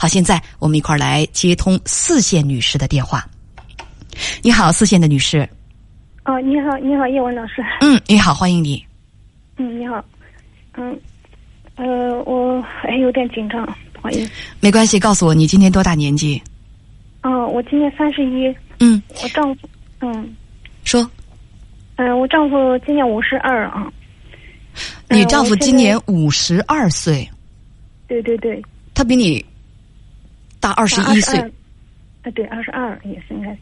好，现在我们一块儿来接通四线女士的电话。你好，四线的女士。哦，你好，你好，叶文老师。嗯，你好，欢迎你。嗯，你好。嗯，呃，我还有点紧张，不好意思。没关系，告诉我你今年多大年纪？哦，我今年三十一。嗯，我丈夫，嗯，说。嗯，我丈夫今年五十二啊。你丈夫今年五十二岁。对对对。他比你大二十一岁。啊，对，二十二也是应该。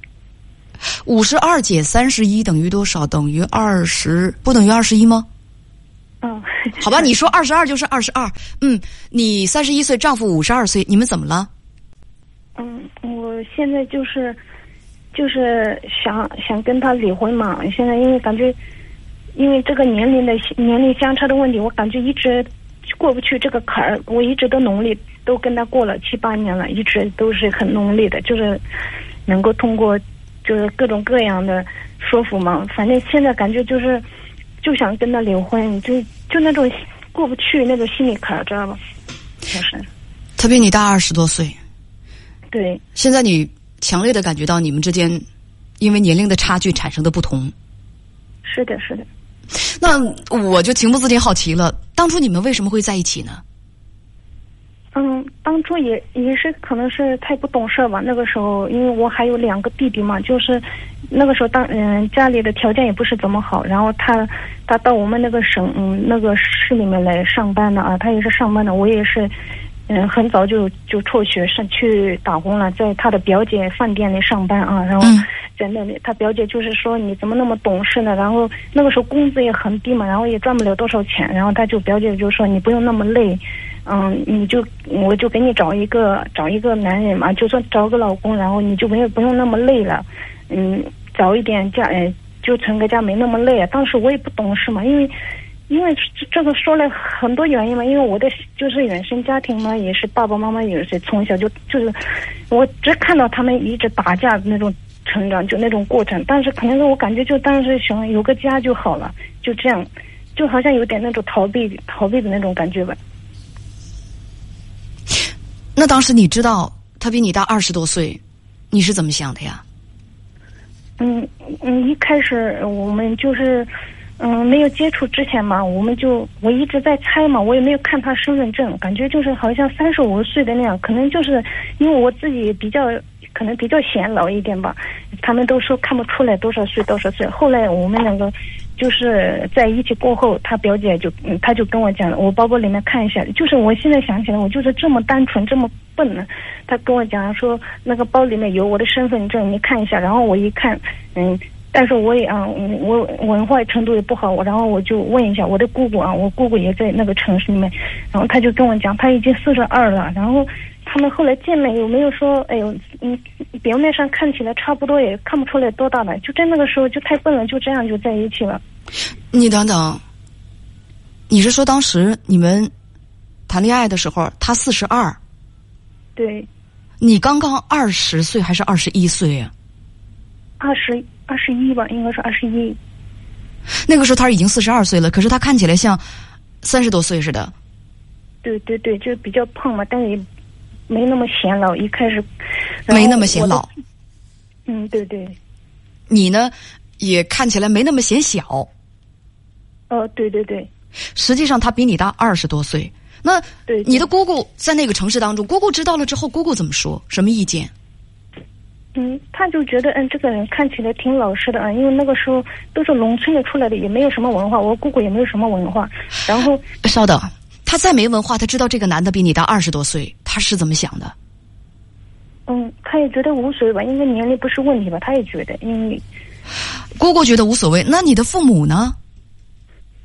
五十二减三十一等于多少？等于二十？不等于二十一吗？嗯。好吧，你说二十二就是二十二。嗯，你三十一岁，丈夫五十二岁，你们怎么了？嗯，我现在就是。就是想想跟他离婚嘛，现在因为感觉，因为这个年龄的年龄相差的问题，我感觉一直过不去这个坎儿。我一直都努力，都跟他过了七八年了，一直都是很努力的，就是能够通过就是各种各样的说服嘛。反正现在感觉就是就想跟他离婚，就就那种过不去那种心理坎儿，知道吧？就是。他比你大二十多岁。对。现在你。强烈的感觉到你们之间，因为年龄的差距产生的不同。是的，是的。那我就情不自禁好奇了，当初你们为什么会在一起呢？嗯，当初也也是可能是太不懂事吧。那个时候，因为我还有两个弟弟嘛，就是那个时候当嗯家里的条件也不是怎么好，然后他他到我们那个省嗯那个市里面来上班的啊，他也是上班的，我也是。嗯，很早就就辍学上去打工了，在他的表姐饭店里上班啊，然后在那里，他表姐就是说你怎么那么懂事呢？然后那个时候工资也很低嘛，然后也赚不了多少钱，然后他就表姐就说你不用那么累，嗯，你就我就给你找一个找一个男人嘛，就说找个老公，然后你就没有不用那么累了，嗯，早一点嫁，哎，就成个家没那么累。当时我也不懂事嘛，因为。因为这这个说了很多原因嘛，因为我的就是原生家庭嘛，也是爸爸妈妈也是从小就就是，我只看到他们一直打架那种成长，就那种过程。但是可能是我感觉就当时想有个家就好了，就这样，就好像有点那种逃避逃避的那种感觉吧。那当时你知道他比你大二十多岁，你是怎么想的呀？嗯嗯，一开始我们就是。嗯，没有接触之前嘛，我们就我一直在猜嘛，我也没有看他身份证，感觉就是好像三十五岁的那样，可能就是因为我自己比较可能比较显老一点吧，他们都说看不出来多少岁多少岁。后来我们两个就是在一起过后，他表姐就他就跟我讲了，我包包里面看一下，就是我现在想起来，我就是这么单纯这么笨呢。他跟我讲说那个包里面有我的身份证，你看一下。然后我一看，嗯。但是我也啊，我文化程度也不好，我然后我就问一下我的姑姑啊，我姑姑也在那个城市里面，然后他就跟我讲，他已经四十二了，然后他们后来见面有没有说，哎呦，嗯，表面上看起来差不多，也看不出来多大了，就在那个时候就太笨了，就这样就在一起了。你等等，你是说当时你们谈恋爱的时候，他四十二？对。你刚刚二十岁还是二十一岁呀？二十。二十一吧，应该是二十一。那个时候他已经四十二岁了，可是他看起来像三十多岁似的。对对对，就比较胖嘛，但是也没那么显老。一开始没那么显老。嗯，对对。你呢，也看起来没那么显小。哦，对对对。实际上他比你大二十多岁。那你的姑姑在那个城市当中，姑姑知道了之后，姑姑怎么说？什么意见？嗯，他就觉得，嗯，这个人看起来挺老实的啊，因为那个时候都是农村里出来的，也没有什么文化。我姑姑也没有什么文化。然后，稍等，他再没文化，他知道这个男的比你大二十多岁，他是怎么想的？嗯，他也觉得无所谓吧，因为年龄不是问题吧，他也觉得，因为姑姑觉得无所谓。那你的父母呢？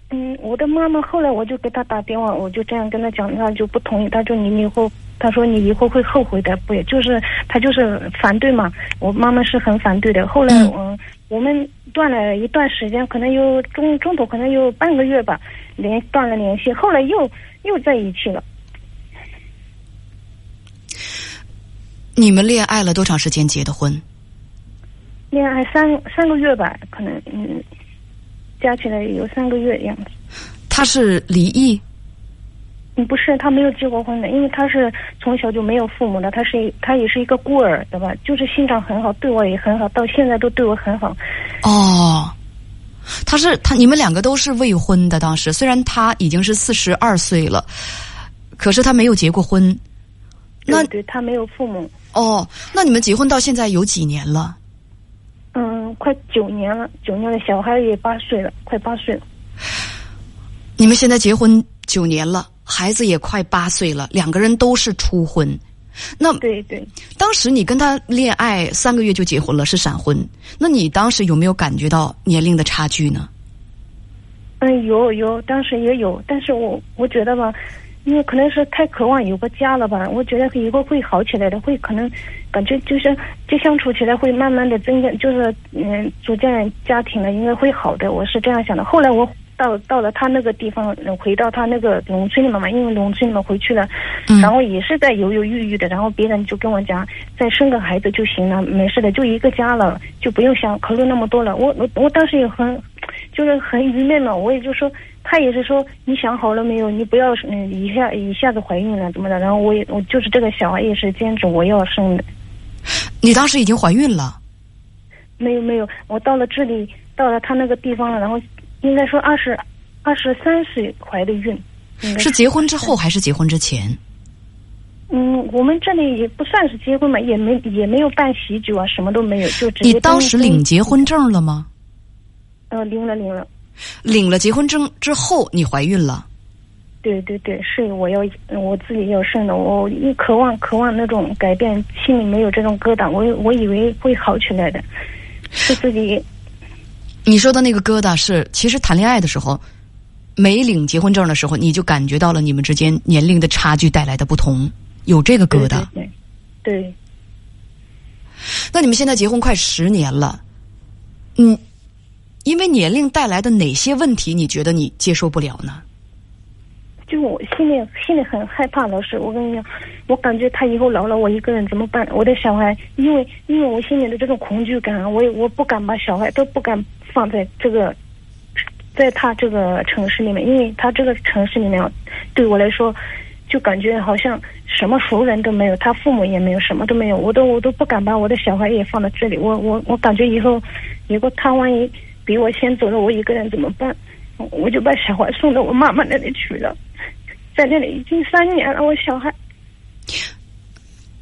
嗯，我的妈妈后来我就给他打电话，我就这样跟他讲，他就不同意，他说你以后。他说：“你以后会后悔的，不也就是他就是反对嘛？我妈妈是很反对的。后来，嗯，我们断了一段时间，可能有中中途可能有半个月吧，联断了联系。后来又又在一起了。你们恋爱了多长时间结的婚？恋爱三三个月吧，可能嗯，加起来有三个月的样子。他是离异。嗯，不是，他没有结过婚的，因为他是从小就没有父母的，他是他也是一个孤儿，对吧？就是心肠很好，对我也很好，到现在都对我很好。哦，他是他，你们两个都是未婚的，当时虽然他已经是四十二岁了，可是他没有结过婚。那对他没有父母。哦，那你们结婚到现在有几年了？嗯，快九年了，九年了，小孩也八岁了，快八岁了。你们现在结婚九年了。孩子也快八岁了，两个人都是初婚。那对对，当时你跟他恋爱三个月就结婚了，是闪婚。那你当时有没有感觉到年龄的差距呢？嗯，有有，当时也有，但是我我觉得吧，因为可能是太渴望有个家了吧，我觉得以后会好起来的，会可能感觉就是就相处起来会慢慢的增加，就是嗯，组建家庭了，应该会好的，我是这样想的。后来我。到到了他那个地方，回到他那个农村里面嘛，因为农村里面回去了，然后也是在犹犹豫豫的，然后别人就跟我讲，再生个孩子就行了，没事的，就一个家了，就不用想考虑那么多了。我我我当时也很，就是很郁闷嘛，我也就说，他也是说，你想好了没有？你不要嗯一下一下子怀孕了怎么的？然后我也我就是这个小孩也是坚持我要生的。你当时已经怀孕了？没有没有，我到了这里，到了他那个地方了，然后。应该说二十二十三岁怀的孕，是结婚之后还是结婚之前？嗯，我们这里也不算是结婚嘛，也没也没有办喜酒啊，什么都没有，就直接。你当时领结婚证了吗？呃，领了，领了。领了结婚证之后，你怀孕了？对对对，是我要我自己要生的，我一渴望渴望那种改变，心里没有这种疙瘩，我我以为会好起来的，是自己。你说的那个疙瘩是，其实谈恋爱的时候，没领结婚证的时候，你就感觉到了你们之间年龄的差距带来的不同，有这个疙瘩。对，对。那你们现在结婚快十年了，嗯，因为年龄带来的哪些问题，你觉得你接受不了呢？就我心里心里很害怕，老师，我跟你讲，我感觉他以后老了，我一个人怎么办？我的小孩，因为因为我心里的这种恐惧感，我也我不敢把小孩都不敢放在这个，在他这个城市里面，因为他这个城市里面对我来说，就感觉好像什么熟人都没有，他父母也没有，什么都没有，我都我都不敢把我的小孩也放在这里，我我我感觉以后，如果他万一比我先走了，我一个人怎么办？我就把小孩送到我妈妈那里去了。在那里已经三年了，我小孩。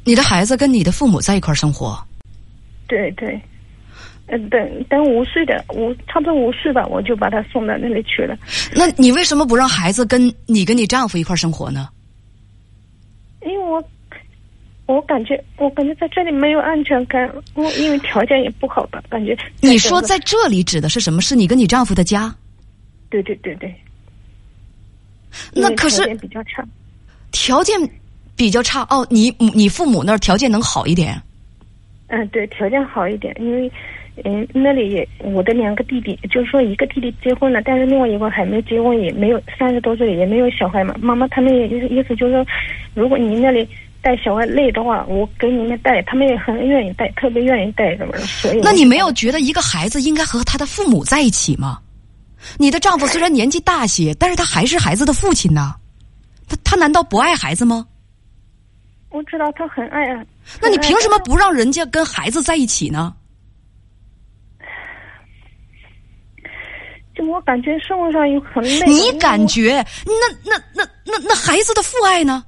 你的孩子跟你的父母在一块儿生活？对对，嗯，等等五岁的五，差不多五岁吧，我就把他送到那里去了。那你为什么不让孩子跟你跟你丈夫一块儿生活呢？因为我我感觉我感觉在这里没有安全感，我因为条件也不好吧，感觉。你说在这里指的是什么？是你跟你丈夫的家？对对对对。那可是条件比较差，条件比较差哦。你你父母那儿条件能好一点？嗯，对，条件好一点，因为嗯，那里也我的两个弟弟，就是说一个弟弟结婚了，但是另外一个还没结婚，也没有三十多岁，也没有小孩嘛。妈妈他们也就是意思就是说，如果你那里带小孩累的话，我给你们带，他们也很愿意带，特别愿意带，什么所以那你没有觉得一个孩子应该和他的父母在一起吗？你的丈夫虽然年纪大些，但是他还是孩子的父亲呐。他他难道不爱孩子吗？我知道他很爱啊。那你凭什么不让人家跟孩子在一起呢？就我感觉生活上有很累。你感觉那那那那那孩子的父爱呢？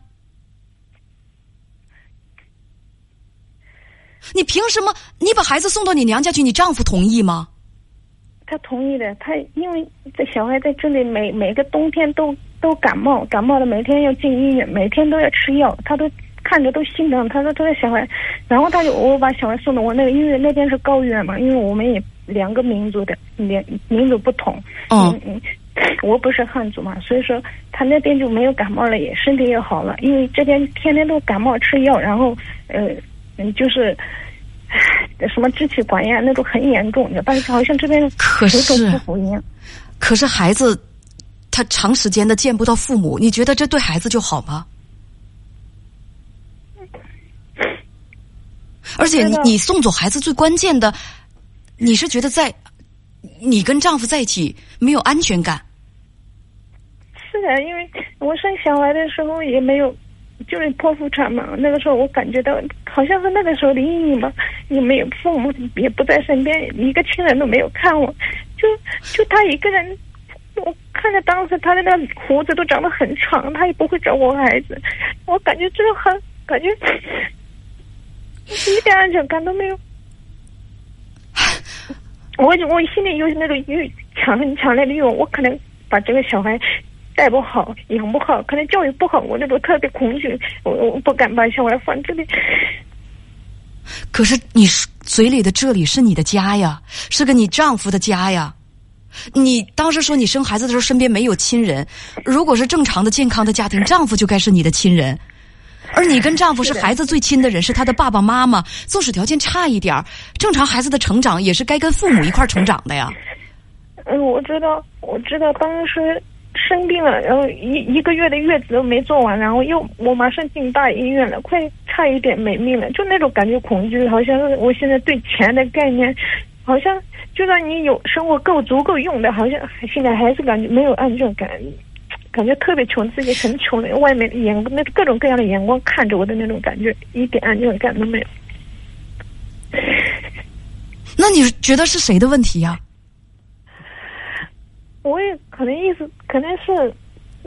你凭什么？你把孩子送到你娘家去，你丈夫同意吗？他同意的，他因为这小孩在这里每每个冬天都都感冒，感冒了每天要进医院，每天都要吃药，他都看着都心疼。他说这个小孩，然后他就我把小孩送到我那个，因为那边是高原嘛，因为我们也两个民族的，两民族不同。嗯嗯，我不是汉族嘛，所以说他那边就没有感冒了，也身体也好了。因为这边天天都感冒吃药，然后呃嗯就是。什么支气管炎那种很严重的，但是好像这边可是不服一样。可是孩子他长时间的见不到父母，你觉得这对孩子就好吗？而且你你送走孩子最关键的，你是觉得在你跟丈夫在一起没有安全感？是的，因为我生小孩的时候也没有，就是剖腹产嘛。那个时候我感觉到好像是那个时候的阴影吧，也没有父母也不在身边，一个亲人都没有看我，就就他一个人。我看着当时他的那胡子都长得很长，他也不会找我孩子，我感觉真的很感觉一点安全感都没有。我我心里有那种欲强很强烈的欲望，我可能把这个小孩带不好，养不好，可能教育不好，我那种特别恐惧，我我不敢把小孩放这里。可是你嘴里的这里是你的家呀，是个你丈夫的家呀。你当时说你生孩子的时候身边没有亲人，如果是正常的健康的家庭，丈夫就该是你的亲人，而你跟丈夫是孩子最亲的人，是他的爸爸妈妈。纵使条件差一点正常孩子的成长也是该跟父母一块儿成长的呀。嗯，我知道，我知道，当时生病了，然后一一个月的月子都没做完，然后又我马上进大医院了，快差一点没命了，就那种感觉恐惧，好像我现在对钱的概念，好像。就算你有生活够足够用的，好像现在还是感觉没有安全感，感觉特别穷，自己很穷的，外面眼那各种各样的眼光看着我的那种感觉，一点安全感都没有。那你觉得是谁的问题呀？我也可能意思可能是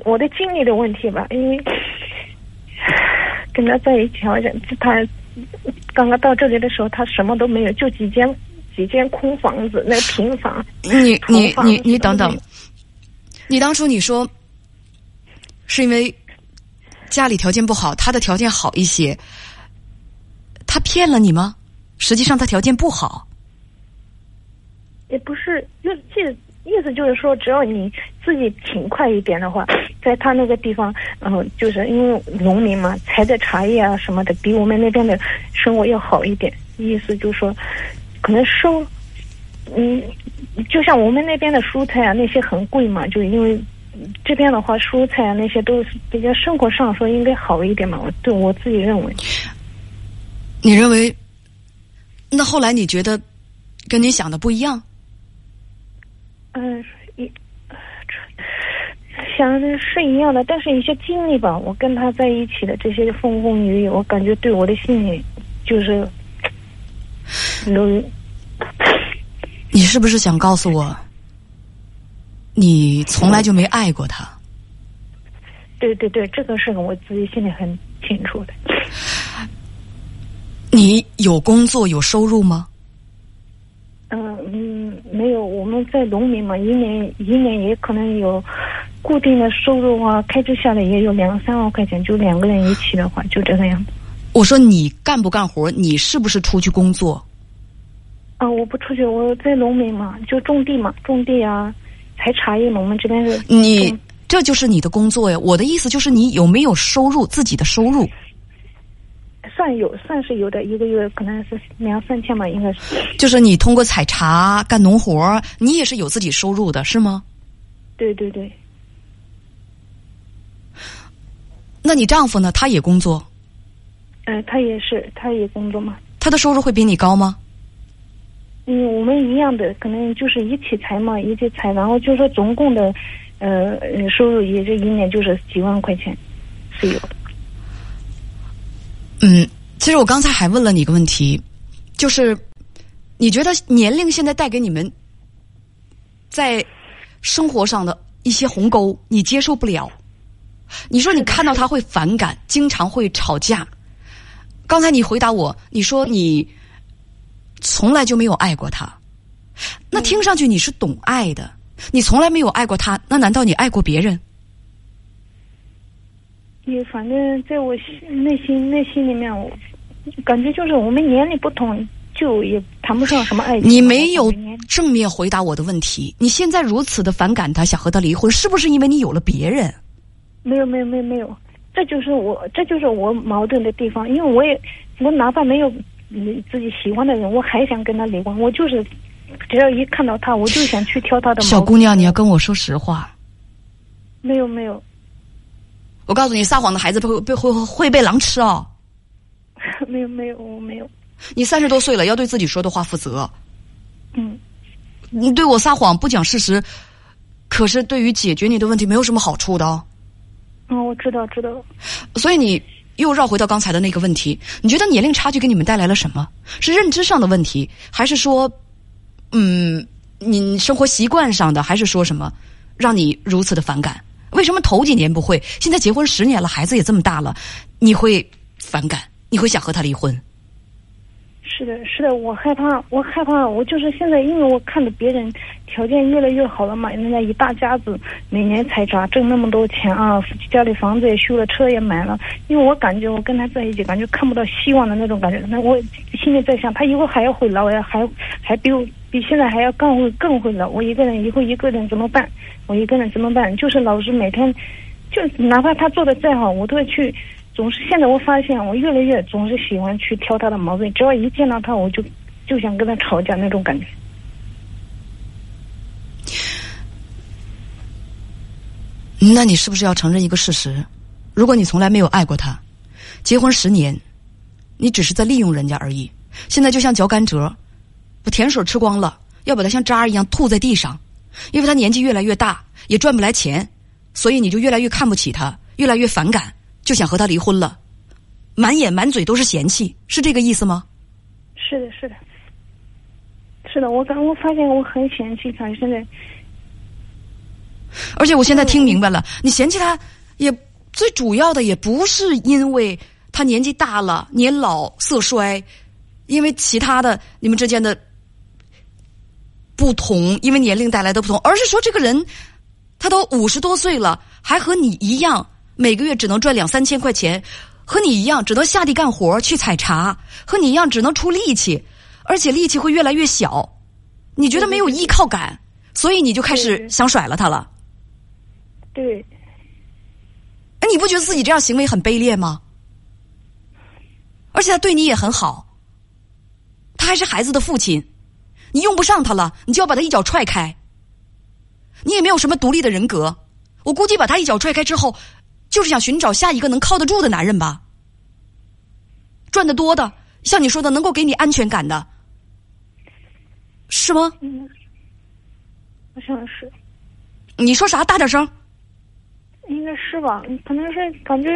我的经历的问题吧，因为 跟他在一起，好像他刚刚到这里的时候，他什么都没有，就几间。几间空房子，那个平房。你 你你你等等，你当初你说是因为家里条件不好，他的条件好一些，他骗了你吗？实际上他条件不好。也不是，就这意思就是说，只要你自己勤快一点的话，在他那个地方，然后就是因为农民嘛，采的茶叶啊什么的，比我们那边的生活要好一点。意思就是说。可能收，嗯，就像我们那边的蔬菜啊，那些很贵嘛，就因为这边的话，蔬菜啊那些都是比较生活上说应该好一点嘛。我对我自己认为，你认为？那后来你觉得跟你想的不一样？嗯，一想的是一样的，但是一些经历吧，我跟他在一起的这些风风雨雨，我感觉对我的心里就是有。你是不是想告诉我，你从来就没爱过他？对对对，这个事我自己心里很清楚的。你有工作有收入吗？没有。我们在农民嘛，一年一年也可能有固定的收入啊，开支下来也有两三万块钱，就两个人一起的话，就这个样子。我说你干不干活？你是不是出去工作？啊，我不出去，我在农民嘛，就种地嘛，种地啊，采茶叶嘛。我们这边是。你这就是你的工作呀？我的意思就是你有没有收入？自己的收入？算有，算是有的，一个月可能是两三千吧，应该是。就是你通过采茶干农活，你也是有自己收入的，是吗？对对对。那你丈夫呢？他也工作？嗯，他也是，他也工作嘛。他的收入会比你高吗？嗯，我们一样的，可能就是一起采嘛，一起采，然后就说总共的，呃，收入也就一年就是几万块钱，是有的。嗯，其实我刚才还问了你一个问题，就是你觉得年龄现在带给你们在生活上的一些鸿沟，你接受不了？你说你看到他会反感，经常会吵架。刚才你回答我，你说你。从来就没有爱过他，那听上去你是懂爱的。你从来没有爱过他，那难道你爱过别人？也反正在我心内心内心里面，我感觉就是我们年龄不同，就也谈不上什么爱情。你没有正面回答我的问题。你现在如此的反感他，想和他离婚，是不是因为你有了别人？没有没有没有没有，这就是我这就是我矛盾的地方，因为我也我哪怕没有。你自己喜欢的人，我还想跟他离婚。我就是，只要一看到他，我就想去挑他的。小姑娘，你要跟我说实话。没有没有。我告诉你，撒谎的孩子会被会会被狼吃哦。没 有没有，我没有。你三十多岁了，要对自己说的话负责。嗯。你对我撒谎不讲事实，可是对于解决你的问题没有什么好处的哦。嗯，我知道，知道。所以你又绕回到刚才的那个问题，你觉得年龄差距给你们带来了什么？是认知上的问题，还是说，嗯，你生活习惯上的，还是说什么让你如此的反感？为什么头几年不会？现在结婚十年了，孩子也这么大了，你会反感？你会想和他离婚？是的，是的，我害怕，我害怕，我就是现在，因为我看着别人条件越来越好了嘛，人家一大家子每年财产挣那么多钱啊，家里房子也修了，车也买了。因为我感觉我跟他在一起，感觉看不到希望的那种感觉。那我心里在想，他以后还要会老呀，还还比我比现在还要更会更会老。我一个人以后一个人怎么办？我一个人怎么办？就是老是每天，就哪怕他做的再好，我都会去。总是现在我发现，我越来越总是喜欢去挑他的毛病。只要一见到他，我就就想跟他吵架那种感觉。那你是不是要承认一个事实？如果你从来没有爱过他，结婚十年，你只是在利用人家而已。现在就像嚼甘蔗，把甜水吃光了，要把它像渣一样吐在地上。因为他年纪越来越大，也赚不来钱，所以你就越来越看不起他，越来越反感。就想和他离婚了，满眼满嘴都是嫌弃，是这个意思吗？是的，是的，是的，我刚我发现我很嫌弃他，现在，而且我现在听明白了，你嫌弃他也最主要的也不是因为他年纪大了、年老色衰，因为其他的你们之间的不同，因为年龄带来的不同，而是说这个人他都五十多岁了，还和你一样。每个月只能赚两三千块钱，和你一样只能下地干活去采茶，和你一样只能出力气，而且力气会越来越小。你觉得没有依靠感，所以你就开始想甩了他了。对。哎，你不觉得自己这样行为很卑劣吗？而且他对你也很好，他还是孩子的父亲，你用不上他了，你就要把他一脚踹开。你也没有什么独立的人格，我估计把他一脚踹开之后。就是想寻找下一个能靠得住的男人吧，赚得多的，像你说的，能够给你安全感的，是吗？嗯，好像是。你说啥？大点声。应该是吧？可能是感觉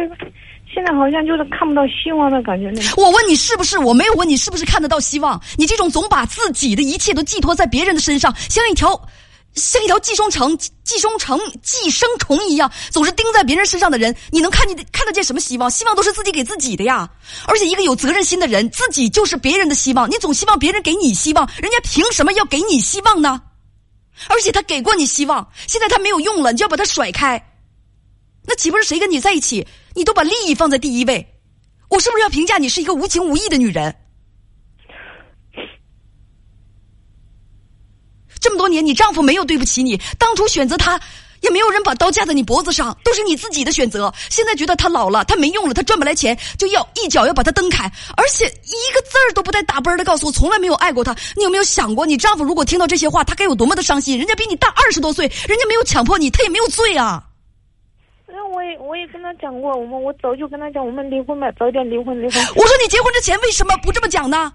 现在好像就是看不到希望的感觉。我问你是不是？我没有问你是不是看得到希望。你这种总把自己的一切都寄托在别人的身上，像一条。像一条寄生虫、寄生虫、寄生虫一样，总是盯在别人身上的人，你能看见看得见什么希望？希望都是自己给自己的呀。而且，一个有责任心的人，自己就是别人的希望。你总希望别人给你希望，人家凭什么要给你希望呢？而且他给过你希望，现在他没有用了，你就要把他甩开，那岂不是谁跟你在一起，你都把利益放在第一位？我是不是要评价你是一个无情无义的女人？这么多年，你丈夫没有对不起你。当初选择他，也没有人把刀架在你脖子上，都是你自己的选择。现在觉得他老了，他没用了，他赚不来钱，就要一脚要把他蹬开，而且一个字儿都不带打啵的告诉我，从来没有爱过他。你有没有想过，你丈夫如果听到这些话，他该有多么的伤心？人家比你大二十多岁，人家没有强迫你，他也没有罪啊。那我也我也跟他讲过，我们我早就跟他讲，我们离婚吧，早点离婚离婚。我说你结婚之前为什么不这么讲呢？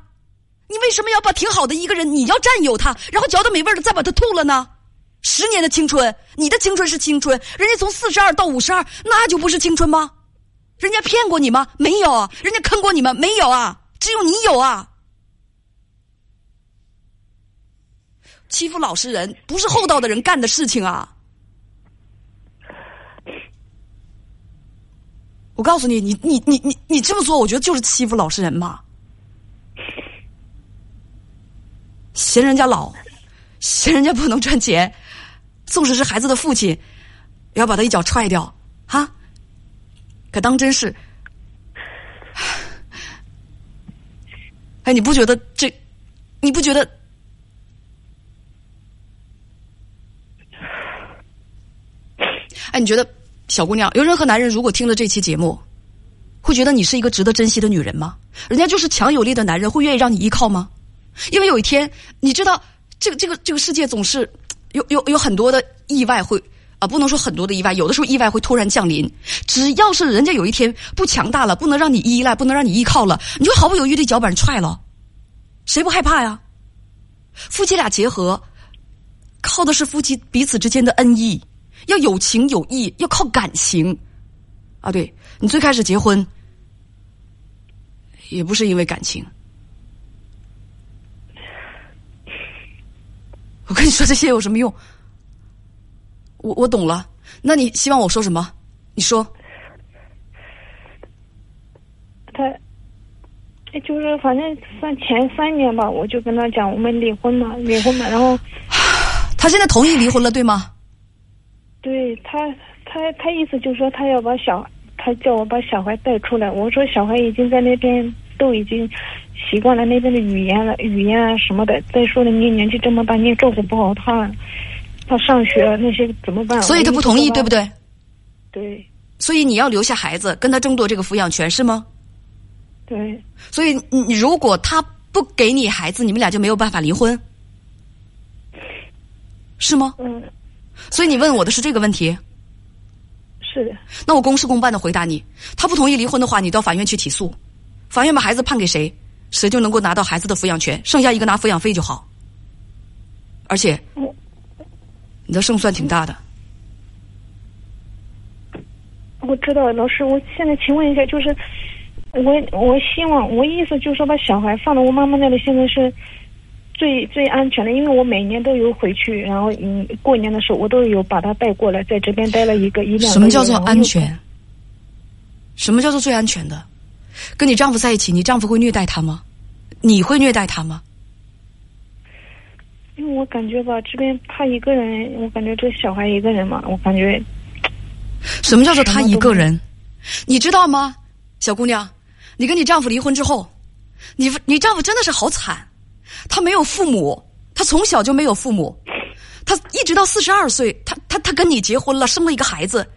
你为什么要把挺好的一个人，你要占有他，然后嚼到没味的再把他吐了呢？十年的青春，你的青春是青春，人家从四十二到五十二，那就不是青春吗？人家骗过你吗？没有，人家坑过你吗？没有啊，只有你有啊。欺负老实人，不是厚道的人干的事情啊！我告诉你，你你你你你这么做，我觉得就是欺负老实人嘛。嫌人家老，嫌人家不能赚钱，纵使是孩子的父亲，也要把他一脚踹掉，哈！可当真是，哎，你不觉得这？你不觉得？哎，你觉得小姑娘，有任何男人如果听了这期节目，会觉得你是一个值得珍惜的女人吗？人家就是强有力的男人，会愿意让你依靠吗？因为有一天，你知道，这个这个这个世界总是有有有很多的意外会啊，不能说很多的意外，有的时候意外会突然降临。只要是人家有一天不强大了，不能让你依赖，不能让你依靠了，你就毫不犹豫的脚板踹了，谁不害怕呀？夫妻俩结合，靠的是夫妻彼此之间的恩义，要有情有义，要靠感情。啊，对你最开始结婚也不是因为感情。我跟你说这些有什么用？我我懂了，那你希望我说什么？你说。他，就是反正三前三年吧，我就跟他讲我们离婚嘛，离婚嘛，然后他现在同意离婚了，对吗？对他，他他意思就是说他要把小，他叫我把小孩带出来。我说小孩已经在那边都已经习惯了那边的语言了，语言啊什么的。再说了，你年纪这么大，你也照顾不好他，他上学那些怎么办？所以他不同意，对不对？对。所以你要留下孩子，跟他争夺这个抚养权，是吗？对。所以你如果他不给你孩子，你们俩就没有办法离婚，是吗？嗯。所以你问我的是这个问题，是的。那我公事公办的回答你，他不同意离婚的话，你到法院去起诉，法院把孩子判给谁，谁就能够拿到孩子的抚养权，剩下一个拿抚养费就好。而且，你的胜算挺大的。我知道，老师，我现在请问一下，就是我我希望我意思就是说把小孩放到我妈妈那里，现在是。最最安全的，因为我每年都有回去，然后嗯，过年的时候我都有把他带过来，在这边待了一个一两。什么叫做安全？什么叫做最安全的？跟你丈夫在一起，你丈夫会虐待他吗？你会虐待他吗？因为我感觉吧，这边他一个人，我感觉这小孩一个人嘛，我感觉。什么叫做他一个人？你知道吗，小姑娘？你跟你丈夫离婚之后，你你丈夫真的是好惨。他没有父母，他从小就没有父母，他一直到四十二岁，他他他跟你结婚了，生了一个孩子，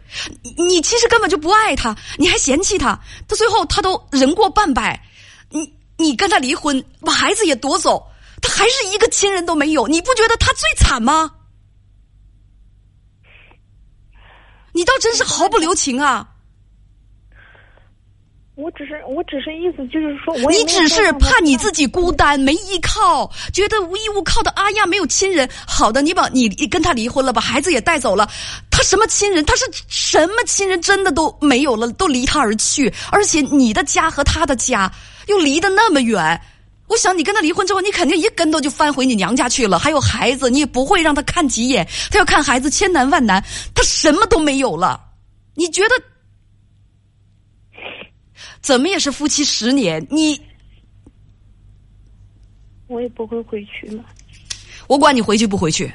你其实根本就不爱他，你还嫌弃他，到最后他都人过半百，你你跟他离婚，把孩子也夺走，他还是一个亲人都没有，你不觉得他最惨吗？你倒真是毫不留情啊！我只是，我只是意思就是说，你只是怕你自己孤单没依靠，觉得无依无靠的阿亚没有亲人。好的，你把你跟他离婚了，把孩子也带走了，他什么亲人？他是什么亲人？真的都没有了，都离他而去。而且你的家和他的家又离得那么远，我想你跟他离婚之后，你肯定一跟头就翻回你娘家去了。还有孩子，你也不会让他看几眼。他要看孩子，千难万难，他什么都没有了。你觉得？怎么也是夫妻十年，你我也不会回去了。我管你回去不回去，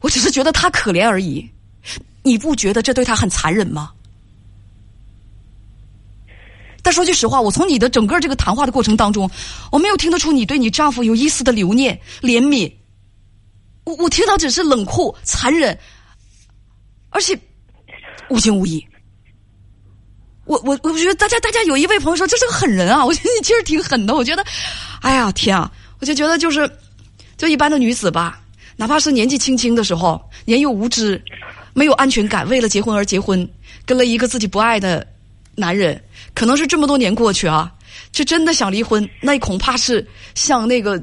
我只是觉得他可怜而已。你不觉得这对他很残忍吗？但说句实话，我从你的整个这个谈话的过程当中，我没有听得出你对你丈夫有一丝的留念、怜悯。我我听到只是冷酷、残忍，而且无情无义。我我我觉得大家大家有一位朋友说这是个狠人啊，我觉得你其实挺狠的。我觉得，哎呀天啊，我就觉得就是，就一般的女子吧，哪怕是年纪轻轻的时候，年幼无知，没有安全感，为了结婚而结婚，跟了一个自己不爱的男人，可能是这么多年过去啊，这真的想离婚，那恐怕是像那个，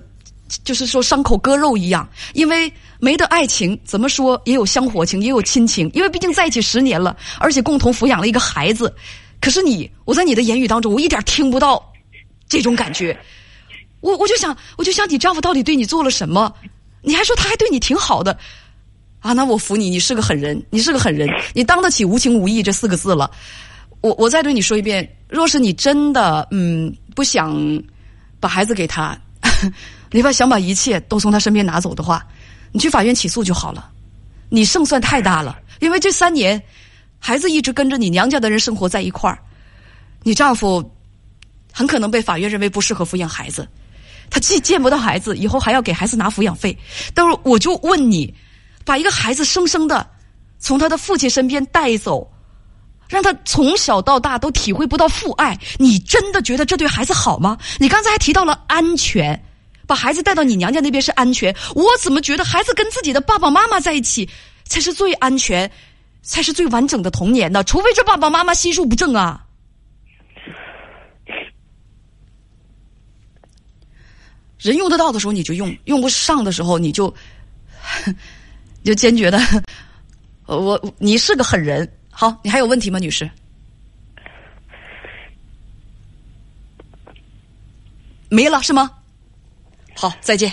就是说伤口割肉一样，因为没得爱情，怎么说也有香火情，也有亲情，因为毕竟在一起十年了，而且共同抚养了一个孩子。可是你，我在你的言语当中，我一点听不到这种感觉。我我就想，我就想，你丈夫到底对你做了什么？你还说他还对你挺好的啊？那我服你，你是个狠人，你是个狠人，你当得起无情无义这四个字了。我我再对你说一遍，若是你真的嗯不想把孩子给他，你把想把一切都从他身边拿走的话，你去法院起诉就好了。你胜算太大了，因为这三年。孩子一直跟着你娘家的人生活在一块儿，你丈夫很可能被法院认为不适合抚养孩子，他既见不到孩子，以后还要给孩子拿抚养费。但是我就问你，把一个孩子生生的从他的父亲身边带走，让他从小到大都体会不到父爱，你真的觉得这对孩子好吗？你刚才还提到了安全，把孩子带到你娘家那边是安全，我怎么觉得孩子跟自己的爸爸妈妈在一起才是最安全？才是最完整的童年呢除非这爸爸妈妈心术不正啊。人用得到的时候你就用用不上的时候你就 你就坚决的 我你是个狠人。好你还有问题吗女士？没了是吗？好再见。